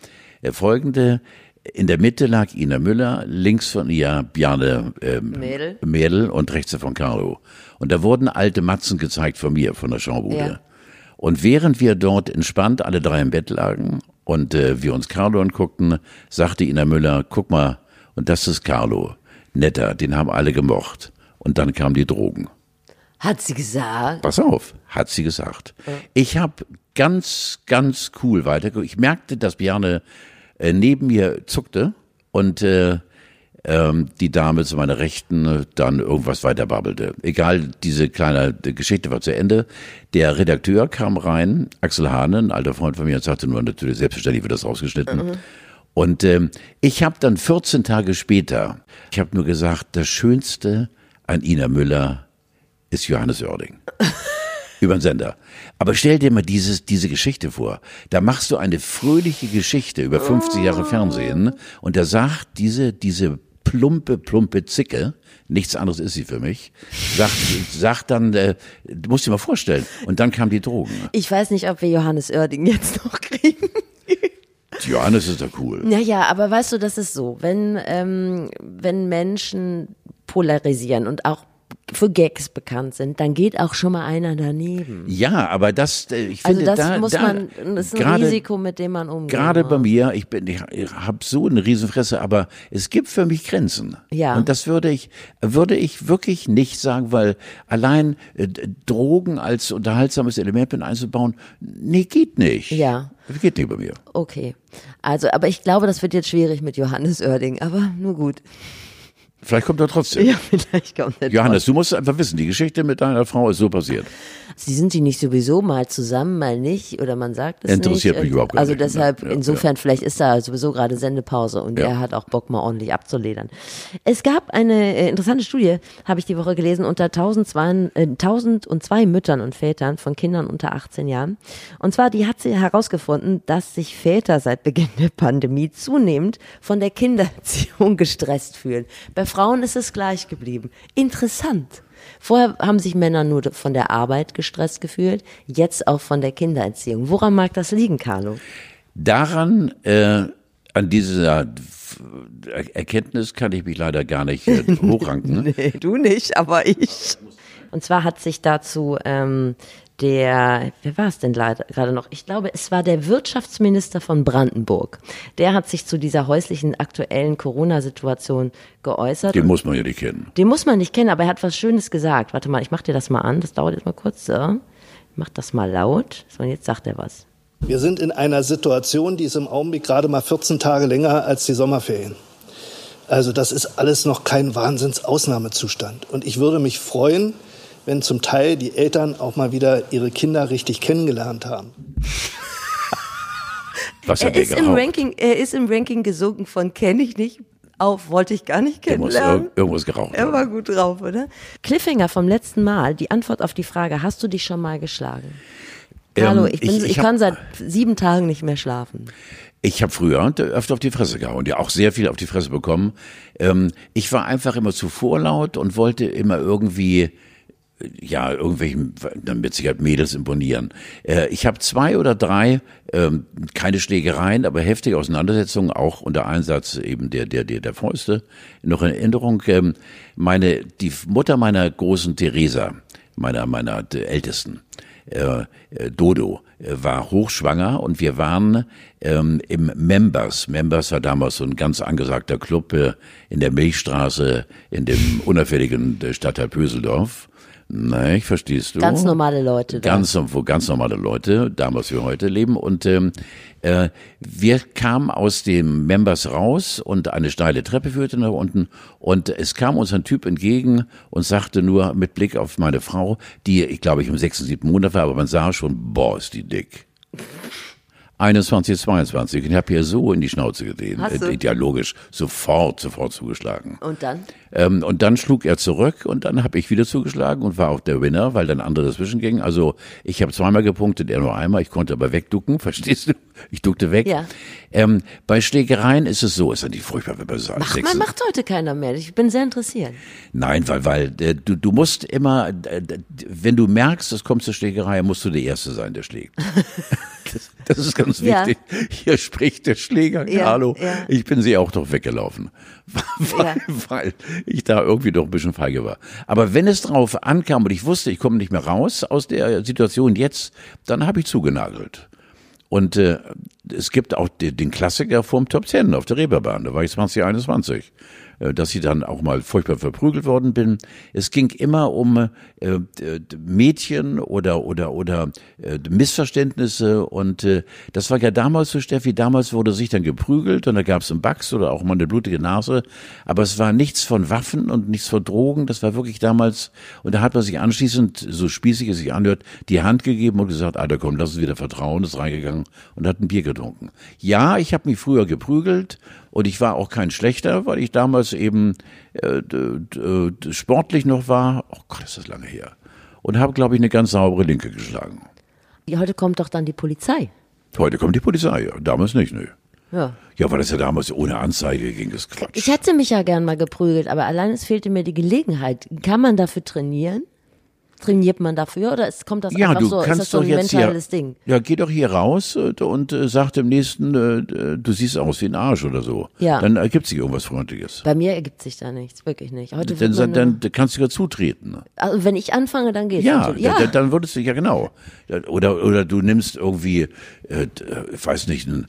äh, folgende. In der Mitte lag Ina Müller, links von ihr Bjarne ähm, Mädel. Mädel und rechts von Carlo. Und da wurden alte Matzen gezeigt von mir, von der Schaubude. Ja. Und während wir dort entspannt alle drei im Bett lagen und äh, wir uns Carlo anguckten, sagte Ina Müller, guck mal, und das ist Carlo. Netter, den haben alle gemocht. Und dann kamen die Drogen. Hat sie gesagt. Pass auf, hat sie gesagt. Ich habe ganz, ganz cool weitergeguckt. Ich merkte, dass Bjarne äh, neben mir zuckte und äh, ähm, die Dame zu meiner Rechten dann irgendwas weiter babbelte. Egal, diese kleine Geschichte war zu Ende. Der Redakteur kam rein, Axel Hahne, ein alter Freund von mir, und sagte nur, natürlich, selbstverständlich wird das rausgeschnitten. Und ähm, ich habe dann 14 Tage später, ich habe nur gesagt, das Schönste an Ina Müller ist Johannes Oerding. Über den Sender. Aber stell dir mal dieses, diese Geschichte vor. Da machst du eine fröhliche Geschichte über 50 Jahre Fernsehen und da sagt diese, diese plumpe, plumpe Zicke, nichts anderes ist sie für mich, sagt, sagt dann, äh, du musst dir mal vorstellen, und dann kamen die Drogen. Ich weiß nicht, ob wir Johannes Oerding jetzt noch kriegen. Johannes ist doch cool. Naja, aber weißt du, das ist so, wenn, ähm, wenn Menschen polarisieren und auch für Gags bekannt sind, dann geht auch schon mal einer daneben. Ja, aber das, äh, ich Also finde, das da, muss da, man, das ist ein gerade- Risiko, mit dem man umgeht. Gerade bei mir, ich bin, ich, habe so eine Riesenfresse, aber es gibt für mich Grenzen. Ja. Und das würde ich, würde ich wirklich nicht sagen, weil allein äh, Drogen als unterhaltsames Element mit einzubauen, nee, geht nicht. Ja. Geht nicht bei mir. Okay. Also, aber ich glaube, das wird jetzt schwierig mit Johannes Oerding, aber nur gut. Vielleicht kommt er trotzdem. Ja, vielleicht kommt der Johannes, du musst einfach wissen, die Geschichte mit deiner Frau ist so passiert. Sie sind die nicht sowieso mal zusammen, mal nicht, oder man sagt es Interessiert nicht. mich überhaupt Also nicht. deshalb, Ja, insofern, vielleicht ist da sowieso gerade Sendepause und Ja. er hat auch Bock, mal ordentlich abzuledern. Es gab eine äh, interessante Studie, habe ich die Woche gelesen, unter 1002, äh, 1002 Müttern und Vätern von Kindern unter 18 Jahren. Und zwar, die hat sie herausgefunden, dass sich Väter seit Beginn der Pandemie zunehmend von der Kindererziehung gestresst fühlen. Bei Frauen ist es gleich geblieben. Interessant. Vorher haben sich Männer nur von der Arbeit gestresst gefühlt, jetzt auch von der Kindererziehung. Woran mag das liegen, Carlo? Daran, äh, an dieser Erkenntnis kann ich mich leider gar nicht äh, hochranken. Nee, du nicht, aber ich. Und zwar hat sich dazu ähm, der, wer war es denn leider gerade noch? Ich glaube, es war der Wirtschaftsminister von Brandenburg. Der hat sich zu dieser häuslichen aktuellen Corona-Situation geäußert. Den muss man ja nicht kennen. Den muss man nicht kennen, aber er hat was Schönes gesagt. Warte mal, ich mach dir das mal an. Das dauert jetzt mal kurz. So. Ich mach das mal laut. So, und jetzt sagt er was. Wir sind in einer Situation, die ist im Augenblick gerade mal 14 Tage länger als die Sommerferien. Also das ist alles noch kein Wahnsinnsausnahmezustand. Und ich würde mich freuen, wenn zum Teil die Eltern auch mal wieder ihre Kinder richtig kennengelernt haben. Was Er hat der ist, im? Ranking, er ist im Ranking gesunken von kenne ich nicht auf wollte ich gar nicht muss kennenlernen. ir irgendwas geraucht Er haben. war gut drauf, oder? Cliffhanger vom letzten Mal, die Antwort auf die Frage, hast du dich schon mal geschlagen? Ähm, Hallo, ich, bin, ich- ich, ich hab- kann seit sieben Tagen nicht mehr schlafen. Ich habe früher öfter auf die Fresse gehauen, ja auch sehr viel auf die Fresse bekommen. Ähm, ich war einfach immer zu vorlaut und wollte immer irgendwie äh, ja, irgendwelchen, dann mit Sicherheit Mädels imponieren. Äh, ich habe zwei oder drei, ähm, keine Schlägereien, aber heftige Auseinandersetzungen, auch unter Einsatz eben der, der, der, der Fäuste, noch in Erinnerung. Ähm, meine, die Mutter meiner großen Theresa, meiner, meiner Ältesten, äh, äh, Dodo äh, war hochschwanger und wir waren ähm, im Members. Members war damals so ein ganz angesagter Club äh, in der Milchstraße in dem unauffälligen äh, Stadtteil Pöseldorf. Nein, verstehst du? Ganz normale Leute. Da. Ganz, ganz normale Leute, damals wie heute leben. Und ähm, äh, wir kamen aus dem Members raus und eine steile Treppe führte nach unten. Und es kam uns ein Typ entgegen und sagte nur mit Blick auf meine Frau, die, ich glaube, ich im sechsten, siebten Monat war, aber man sah schon, boah, ist die dick. 21, 22. Und ich habe hier so in die Schnauze du? Äh, Ja, logisch. Sofort, sofort zugeschlagen. Und dann? Ähm, und dann schlug er zurück und dann habe ich wieder zugeschlagen und war auch der Winner, weil dann andere dazwischen gingen. Also ich habe zweimal gepunktet, er nur einmal. Ich konnte aber wegducken, verstehst du? Ich duckte weg. Ja. Ähm, bei Schlägereien ist es so, ist natürlich furchtbar, wenn man sagt. Macht, Sechs- man macht heute keiner mehr. Ich bin sehr interessiert. Nein, weil, weil äh, du, du musst immer, äh, wenn du merkst, es kommt zur Schlägerei, musst du der Erste sein, der schlägt. das, das ist ganz Ja. wichtig. Hier spricht der Schläger, Ja, Carlo. ja. Ich bin sie auch doch weggelaufen, weil, Ja. weil ich da irgendwie doch ein bisschen feige war. Aber wenn es drauf ankam und ich wusste, ich komme nicht mehr raus aus der Situation jetzt, dann habe ich zugenagelt. Und äh, es gibt auch de- den Klassiker vom Top Ten auf der Reeperbahn, da war ich 2021, äh, dass ich dann auch mal furchtbar verprügelt worden bin. Es ging immer um äh, Mädchen oder oder oder äh, Missverständnisse und äh, das war ja damals so, Steffi, damals wurde sich dann geprügelt und da gab es einen Bugs oder auch mal eine blutige Nase, aber es war nichts von Waffen und nichts von Drogen, das war wirklich damals und da hat man sich anschließend, so spießig es sich anhört, die Hand gegeben und gesagt, Alter komm, lass uns wieder vertrauen, ist reingegangen und hat ein Bier getrunken. Ja, ich habe mich früher geprügelt und ich war auch kein schlechter, weil ich damals eben äh, sportlich noch war. Oh Gott, ist das lange her. Und habe, glaube ich, eine ganz saubere Linke geschlagen. Heute kommt doch dann die Polizei. Heute kommt die Polizei, ja. damals nicht, nö. Ja. Ja, weil das ja damals ohne Anzeige ging, das Quatsch. Ich hätte mich ja gern mal geprügelt, aber allein es fehlte mir die Gelegenheit. Kann man dafür trainieren? Trainiert man dafür oder es kommt das ja, einfach du so? Ist kannst das so doch ein jetzt mentales hier, Ding? Ja, geh doch hier raus äh, und äh, sag dem nächsten, äh, du siehst aus wie ein Arsch oder so. Ja. Dann ergibt sich irgendwas Freundliches. Bei mir ergibt sich da nichts, wirklich nicht. Heute Dann, dann, dann kannst du ja zutreten. also wenn ich anfange, dann geht's Ja, Ja, da- dann würdest du, ja genau. Oder, oder du nimmst irgendwie, äh, äh, ich weiß nicht, ein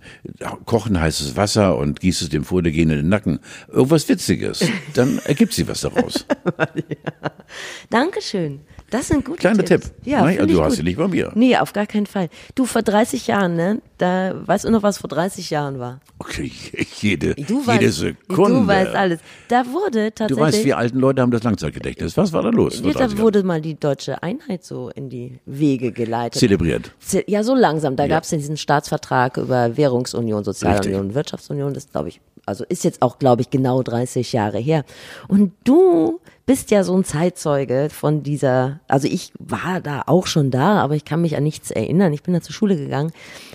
kochen heißes Wasser und gießt es dem Vordergehenden in den Nacken. Irgendwas Witziges. Dann ergibt sich was daraus. Dankeschön. Das sind gute Kleiner Tipps. Tipp. Ja, Nein, find du hast sie nicht bei mir. Nee, auf gar keinen Fall. Du, vor 30 Jahren, ne? Da weißt du noch, was vor 30 Jahren war? Okay, jede, Du jede weißt, Sekunde. Du weißt alles. Da wurde Du tatsächlich. weißt, wir alten Leute haben das Langzeitgedächtnis. Was war da los? Ja, 30 da wurde mal die deutsche Einheit so in die Wege geleitet. Zelebriert. Ze- Ja, so langsam. Da Ja. gab's ja diesen Staatsvertrag über Währungsunion, Sozialunion, Wirtschaftsunion. Das glaube ich, also ist jetzt auch, glaube ich, genau 30 Jahre her. Und du bist ja so ein Zeitzeuge von dieser, also ich war da auch schon da, aber ich kann mich an nichts erinnern. Ich bin da zur Schule gegangen.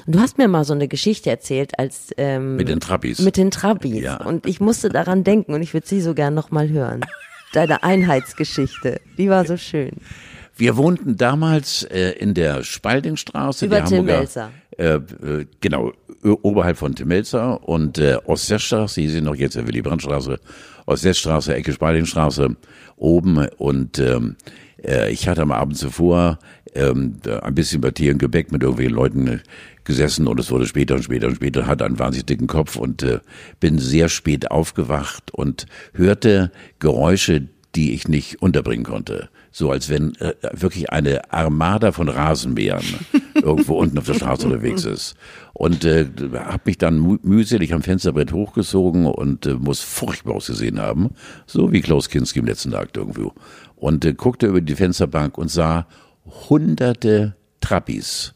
Und du hast mir mal so eine Geschichte erzählt, als ähm, Mit den Trappis. mit den Trabis. Ja. Und ich musste daran denken und ich würde sie so gern nochmal hören. Deine Einheitsgeschichte, die war so schön. Wir wohnten damals äh, in der Spaldingstraße. Über die Hamburger, Tilmelzer. Äh, äh, genau, oberhalb von Tilmelzer und äh, Ostweststraße, hier sind noch jetzt der Willy-Brandt-Straße, Ostweststraße, Ecke Spaldingstraße, oben und ähm, äh, ich hatte am Abend zuvor ähm, ein bisschen bei Tee und Gebäck mit irgendwelchen Leuten äh, gesessen und es wurde später und später und später, hatte einen wahnsinnig dicken Kopf und äh, bin sehr spät aufgewacht und hörte Geräusche, die ich nicht unterbringen konnte. So als wenn äh, wirklich eine Armada von Rasenmähern irgendwo unten auf der Straße unterwegs ist. Und äh, habe mich dann mü mühselig am Fensterbrett hochgezogen und äh, muss furchtbar ausgesehen haben, so wie Klaus Kinski im letzten Akt irgendwo. Und äh, guckte über die Fensterbank und sah hunderte Trappis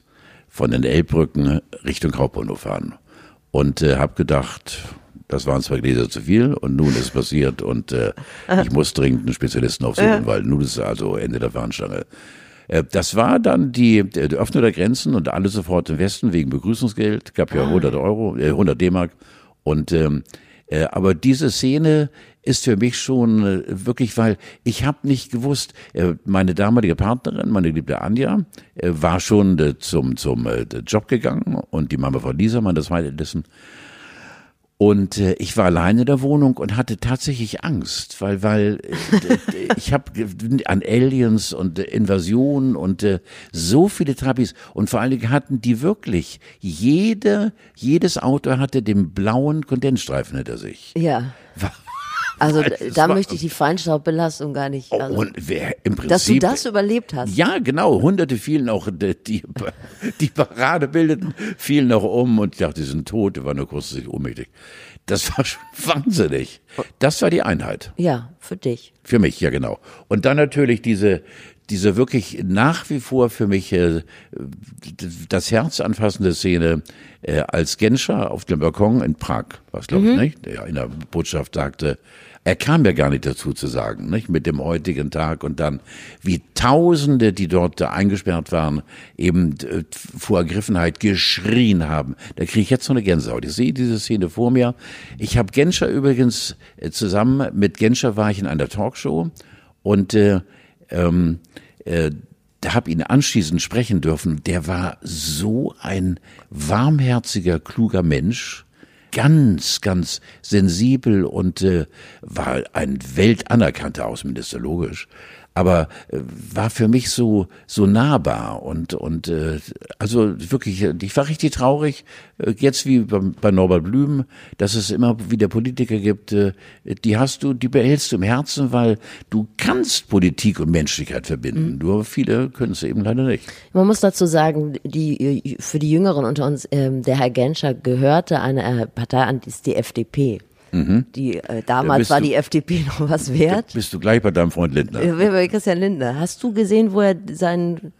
von den Elbbrücken Richtung Hauptbahnhof fahren. Und äh, habe gedacht, das waren zwei Gläser zu viel und nun ist es passiert und äh, ich muss dringend einen Spezialisten aufsuchen, weil nun ist also Ende der Fahnenstange. Äh, Das war dann die, die Öffnung der Grenzen und alle sofort im Westen wegen Begrüßungsgeld, gab ja 100 Euro, äh, 100 D-Mark. Und ähm, äh, aber diese Szene ist für mich schon äh, wirklich, weil ich habe nicht gewusst, äh, meine damalige Partnerin, meine liebe Anja, äh, war schon äh, zum zum äh, Job gegangen und die Mama von Lisa, meine zweite Ältesten, Und äh, ich war alleine in der Wohnung und hatte tatsächlich Angst, weil weil äh, ich habe an Aliens und äh, Invasionen und äh, so viele Trabis und vor allen Dingen hatten die wirklich jede jedes Auto hatte den blauen Kondensstreifen hinter sich. Ja. War, Also da, möchte ich die Feinstaubbelastung gar nicht. Also, und wer im Prinzip dass du das überlebt hast. Ja, genau. Hunderte fielen auch, die, die, Parade bildeten, fielen auch um und ich dachte, die sind tot, die waren nur kurzzeitig ohnmächtig. Das war schon wahnsinnig. Das war die Einheit. Ja, für dich. Für mich, ja genau. Und dann natürlich diese, diese wirklich nach wie vor für mich äh, das Herz anfassende Szene, äh, als Genscher auf dem Balkon in Prag, was glaube ich, nicht? Der in der Botschaft sagte, er kam ja gar nicht dazu zu sagen, nicht? Mit dem heutigen Tag und dann, wie Tausende, die dort eingesperrt waren, eben äh, vor Ergriffenheit geschrien haben. Da kriege ich jetzt noch eine Gänsehaut. Ich sehe diese Szene vor mir. Ich habe Genscher übrigens äh, zusammen mit Genscher war ich in einer Talkshow und äh, ähm, äh, habe ihn anschließend sprechen dürfen. Der war so ein warmherziger, kluger Mensch, ganz, ganz sensibel und äh, war ein weltanerkannter Außenminister, logisch. Aber äh, war für mich so so nahbar und und äh, also wirklich, äh, ich war richtig traurig äh, jetzt wie bei, bei Norbert Blüm, dass es immer wieder Politiker gibt, äh, die hast du, die behältst du im Herzen, weil du kannst Politik und Menschlichkeit verbinden. Nur viele können es eben leider nicht. Man muss dazu sagen, die, für die Jüngeren unter uns, ähm, der Herr Genscher gehörte einer äh, Partei an, die ist die FDP. Die, äh, Da damals war du- die FDP noch was wert. Bist du gleich bei deinem Freund Lindner? War Christian Lindner. Hast du gesehen, wo er seinen,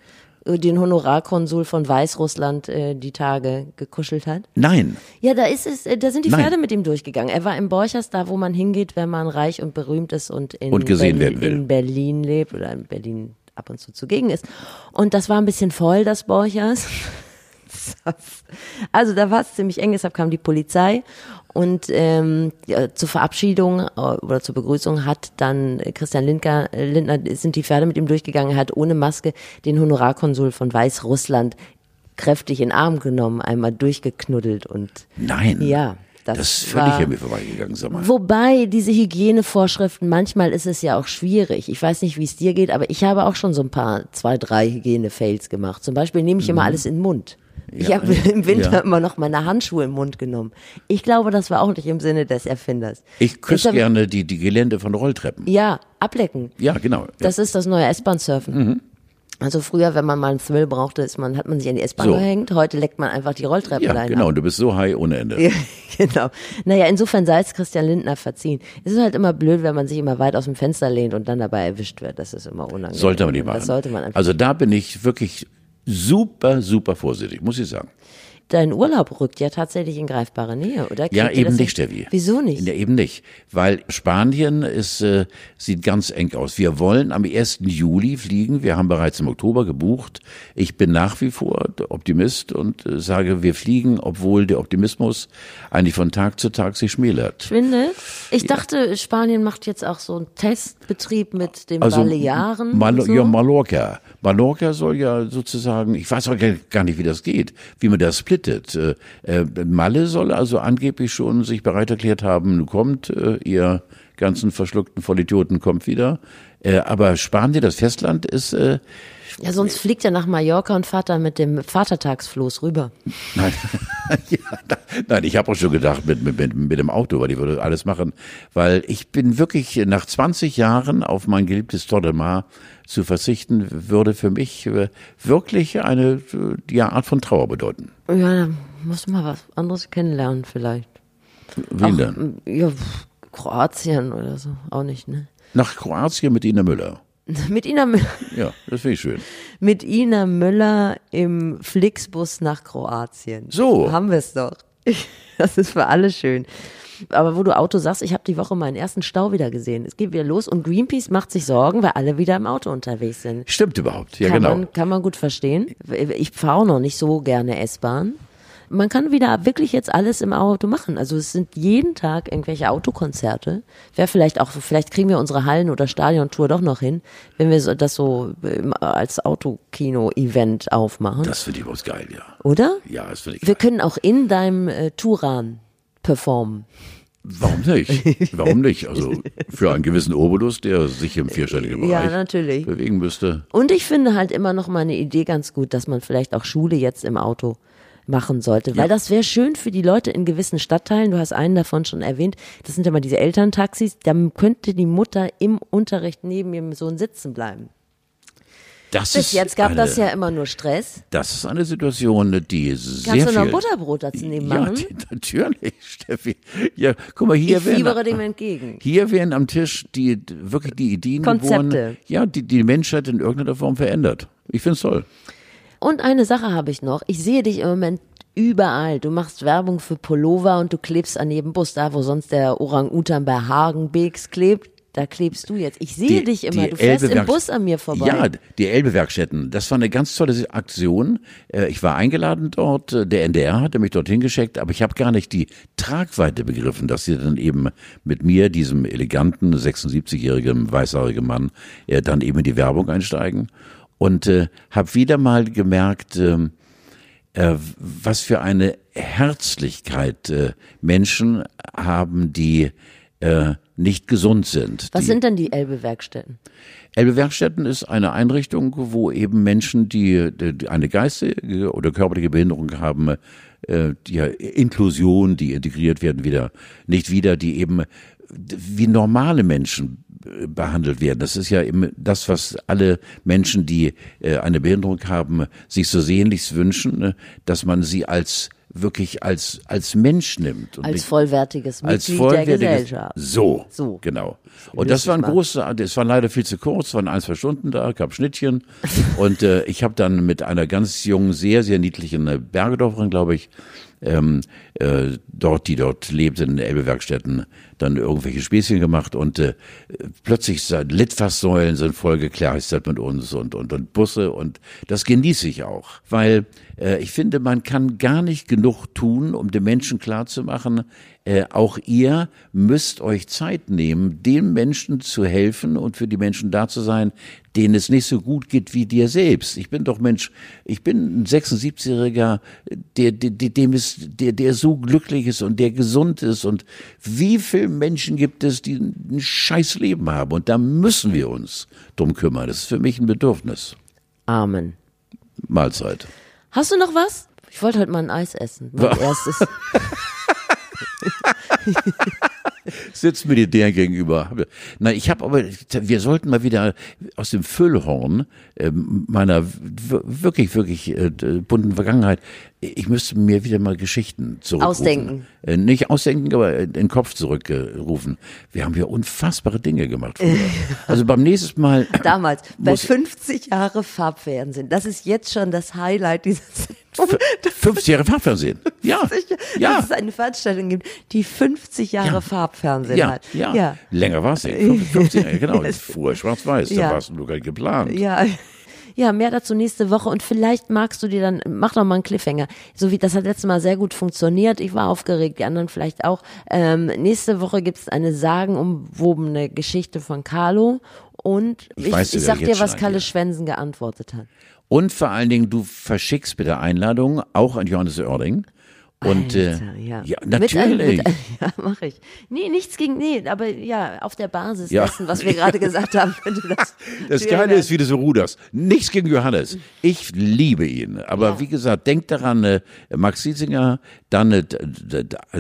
äh, den Honorarkonsul von Weißrussland äh, die Tage gekuschelt hat? Nein. Ja, da ist es, äh, da sind die Nein. Pferde mit ihm durchgegangen. Er war im Borchers, da wo man hingeht, wenn man reich und berühmt ist und in, Und Berlin, in Berlin lebt oder in Berlin ab und zu zugegen ist. Und das war ein bisschen voll, das Borchers. Also da war es ziemlich eng, deshalb kam die Polizei und ähm, ja, zur Verabschiedung äh, oder zur Begrüßung hat dann Christian Lindner, äh, Lindner sind die Pferde mit ihm durchgegangen, hat ohne Maske den Honorarkonsul von Weißrussland kräftig in den Arm genommen, einmal durchgeknuddelt und Nein. ja, das, Das ist völlig war, an mir vorbeigegangen, sag mal. Wobei diese Hygienevorschriften, manchmal ist es ja auch schwierig. Ich weiß nicht, wie es dir geht, aber ich habe auch schon so ein paar, zwei, drei Hygiene-Fails gemacht. Zum Beispiel nehme ich immer alles in den Mund. Ich Mhm. Ja. habe im Winter Ja. immer noch meine Handschuhe im Mund genommen. Ich glaube, das war auch nicht im Sinne des Erfinders. Ich küsse gerne die, die Gelände von Rolltreppen. Ja, ablecken. Ja, genau. Ja. Das ist das neue S-Bahn-Surfen. Also früher, wenn man mal einen Thrill brauchte, ist man, hat man sich an die S-Bahn So. gehängt. Heute leckt man einfach die Rolltreppe ja, rein. genau. Und du bist so high ohne Ende. Ja, genau. Naja, insofern sei es Christian Lindner verziehen. Es ist halt immer blöd, wenn man sich immer weit aus dem Fenster lehnt und dann dabei erwischt wird. Das ist immer unangenehm. Sollte man nicht machen. Das sollte man einfach. Also da bin ich wirklich super, super vorsichtig, muss ich sagen. Dein Urlaub rückt ja tatsächlich in greifbare Nähe, oder? Ja, Kriegt ihr eben nicht, Steffi. Wieso nicht? Ja, eben nicht. Weil Spanien ist, äh, sieht ganz eng aus. Wir wollen am 1. Juli fliegen. Wir haben bereits im Oktober gebucht. Ich bin nach wie vor der Optimist und äh, sage, wir fliegen, obwohl der Optimismus eigentlich von Tag zu Tag sich schmälert. Schwindet? Ich dachte, Spanien macht jetzt auch so einen Testbetrieb mit den Also Balearen. Mal so. ja, Mallorca. Mallorca soll ja sozusagen, ich weiß auch gar- nicht, wie das geht, wie man das splittet. Äh, äh, Malle soll also angeblich schon sich bereit erklärt haben, kommt, äh, ihr ganzen verschluckten Vollidioten, kommt wieder. Äh, aber Spanien, das Festland, ist, ja, sonst fliegt er nach Mallorca und fährt dann mit dem Vatertagsfloß rüber. Nein, ja, da- nein, ich habe auch schon gedacht mit, mit, mit, mit dem Auto, weil die würde alles machen. Weil ich bin wirklich nach 20 Jahren auf mein geliebtes Torre de Mar zu verzichten, würde für mich äh, wirklich eine äh, ja, Art von Trauer bedeuten. Ja, da musst du mal was anderes kennenlernen vielleicht. Wen denn? Ja, Kroatien oder so. Auch nicht, ne? Nach Kroatien mit Ina Müller. Mit Ina, Müller, Ja, das finde ich schön. mit Ina Müller im Flixbus nach Kroatien. So. Haben wir es doch. Das ist für alle schön. Aber wo du Auto sagst, ich habe die Woche meinen ersten Stau wieder gesehen. Es geht wieder los und Greenpeace macht sich Sorgen, weil alle wieder im Auto unterwegs sind. Stimmt überhaupt, ja kann genau. Man, kann man gut verstehen. Ich fahre noch nicht so gerne S-Bahn. Man kann wieder wirklich jetzt alles im Auto machen. Also es sind jeden Tag irgendwelche Autokonzerte. Wäre vielleicht auch, vielleicht kriegen wir unsere Hallen- oder Stadiontour doch noch hin, wenn wir das so ähm, als Autokino-Event aufmachen. Das finde ich überhaupt geil, ja. oder? Ja, das finde ich Wir geil. können auch in deinem äh, Turan performen. Warum nicht? Warum nicht? Also für einen gewissen Obolus, der sich im vierstelligen Bereich Ja, natürlich. bewegen müsste. Und ich finde halt immer noch mal eine Idee ganz gut, dass man vielleicht auch Schule jetzt im Auto machen sollte, weil das wäre schön für die Leute in gewissen Stadtteilen. Du hast einen davon schon erwähnt. Das sind ja mal diese Elterntaxis. Da könnte die Mutter im Unterricht neben ihrem Sohn sitzen bleiben. Das Bis ist jetzt gab eine, das ja immer nur Stress. Das ist eine Situation, die sehr Kannst du noch. Butterbrot dazu nehmen ja, machen? die, natürlich, Steffi. Ja, guck mal, hier Ich werden, fiebere dem entgegen. hier werden am Tisch die wirklich die Ideen Konzepte. geboren, ja, die die Menschheit in irgendeiner Form verändert. Ich find's toll. Und eine Sache habe ich noch. Ich sehe dich im Moment überall. Du machst Werbung für Pullover und du klebst an jedem Bus. Da, wo sonst der Orang-Utan bei Hagenbeeks klebt, da klebst du jetzt. Ich sehe Die- dich immer. Du fährst im Bus an mir vorbei. Ja, die Elbe-Werkstätten. Das war eine ganz tolle Aktion. Äh, Ich war eingeladen dort. Der NDR hatte mich dorthin geschickt, aber ich habe gar nicht die Tragweite begriffen, dass sie dann eben mit mir, diesem eleganten 76-jährigen weißhaarigen Mann, äh, dann eben in die Werbung einsteigen. Und äh, habe wieder mal gemerkt, ähm, äh, was für eine Herzlichkeit äh, Menschen haben, die äh, nicht gesund sind. Was die, sind denn die Elbe-Werkstätten? Elbe Werkstätten ist eine Einrichtung, wo eben Menschen, die, die eine geistige oder körperliche Behinderung haben, äh, die Inklusion, die integriert werden wieder, nicht wieder, die eben wie normale Menschen äh, behandelt werden. Das ist ja eben das, was alle Menschen, die äh, eine Behinderung haben, sich so sehnlichst wünschen, ne, dass man sie als wirklich als als Mensch nimmt und Als vollwertiges als Mitglied der vollwertiges- Gesellschaft. So, So. genau. Und das war ein mal. großes, das war leider viel zu kurz, waren ein, zwei Stunden da, gab Schnittchen. und äh, ich habe dann mit einer ganz jungen, sehr, sehr niedlichen äh, Bergedorferin, glaube ich, ähm, äh, dort, die dort lebt in den Elbewerkstätten, dann irgendwelche Späßchen gemacht und äh, plötzlich sind Litfaßsäulen sind vollgekleistert mit uns und, und, und Busse und das genieße ich auch, weil äh, ich finde, man kann gar nicht genug tun, um den Menschen klarzumachen, äh, auch ihr müsst euch Zeit nehmen, den Menschen zu helfen und für die Menschen da zu sein, denen es nicht so gut geht wie dir selbst. Ich bin doch Mensch, ich bin ein 76-Jähriger, der, der, dem ist, der, der so glücklich ist und der gesund ist und wie viele Menschen gibt es, die ein scheiß Leben haben und da müssen wir uns drum kümmern. Das ist für mich ein Bedürfnis. Amen. Mahlzeit. Hast du noch was? Ich wollte heute mal ein Eis essen. Mein erstes. sitzt mir die der gegenüber. Na, ich habe aber, wir sollten mal wieder aus dem Füllhorn ähm, meiner wirklich, wirklich äh, bunten Vergangenheit, ich müsste mir wieder mal Geschichten zurückrufen. Ausdenken. Äh, nicht ausdenken, aber in den Kopf zurückrufen. Wir haben ja unfassbare Dinge gemacht früher. Also beim nächsten Mal. Damals, bei Muss- 50 Jahre Farbfernsehen. Das ist jetzt schon das Highlight dieser Sendung. 50 Jahre Farbfernsehen. Ja. Ja. Dass es eine Veranstaltung gibt, die 50 Jahre Ja. Farbfernsehen Ja, hat. ja, ja. Länger war es nicht. 50 Jahre, genau. Vorher schwarz-weiß, da war es nur gar nicht geplant. Ja. Ja, mehr dazu nächste Woche und vielleicht magst du dir dann, mach doch mal einen Cliffhanger. So wie das hat letztes Mal sehr gut funktioniert. Ich war aufgeregt, die anderen vielleicht auch. Ähm, nächste Woche gibt's eine sagenumwobene Geschichte von Carlo und Ich ich, weiß ich, sag dir, was Kalle. Schwensen geantwortet hat. Und vor allen Dingen, du verschickst bitte Einladung auch an Johannes Oerding. Und Alter, äh, ja. ja, Mit, natürlich. mit, ja, mache ich. Nee, nichts gegen, nee, aber ja, auf der Basis Ja. dessen, was wir gerade gesagt haben, könnte das. Das Geile ist, wie du so ruderst. Nichts gegen Johannes. Ich liebe ihn. Aber wie gesagt, denk daran, äh, Max Siesinger, dann äh,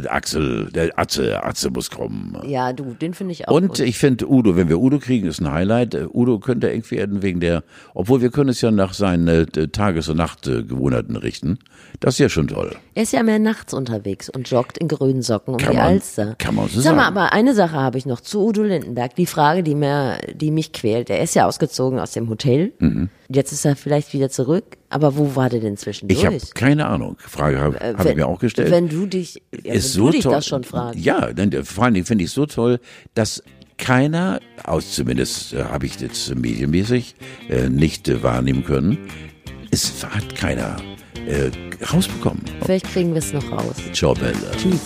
Axel, der Atze, Atze muss kommen. Ja, du, den finde ich auch Und gut. ich finde Udo, wenn wir Udo kriegen, ist ein Highlight. Äh, Udo könnte eng werden wegen der, obwohl wir können es ja nach seinen äh, Tages- und Nachtgewohnheiten richten. Das ist ja schon toll. Er ist ja mehr nachts unterwegs und joggt in grünen Socken um Kann die man- Alster. kann man so Sag mal, sagen. aber eine Sache habe ich noch zu Udo Lindenberg. Die Frage, die mir, die mich quält. Er ist ja ausgezogen aus dem Hotel. Jetzt ist er vielleicht wieder zurück. Aber wo war der denn zwischendurch? Ich habe keine Ahnung. Frage habe Äh, hab ich mir auch gestellt. Wenn du dich, ja, ist du so dich toll. das schon fragst. Ja, denn, vor allen Dingen finde ich es so toll, dass keiner, aus zumindest äh, habe ich jetzt medienmäßig äh, nicht äh, wahrnehmen können, es hat keiner äh, rausbekommen. Vielleicht kriegen wir es noch raus. Ciao, Bella. Tschüss.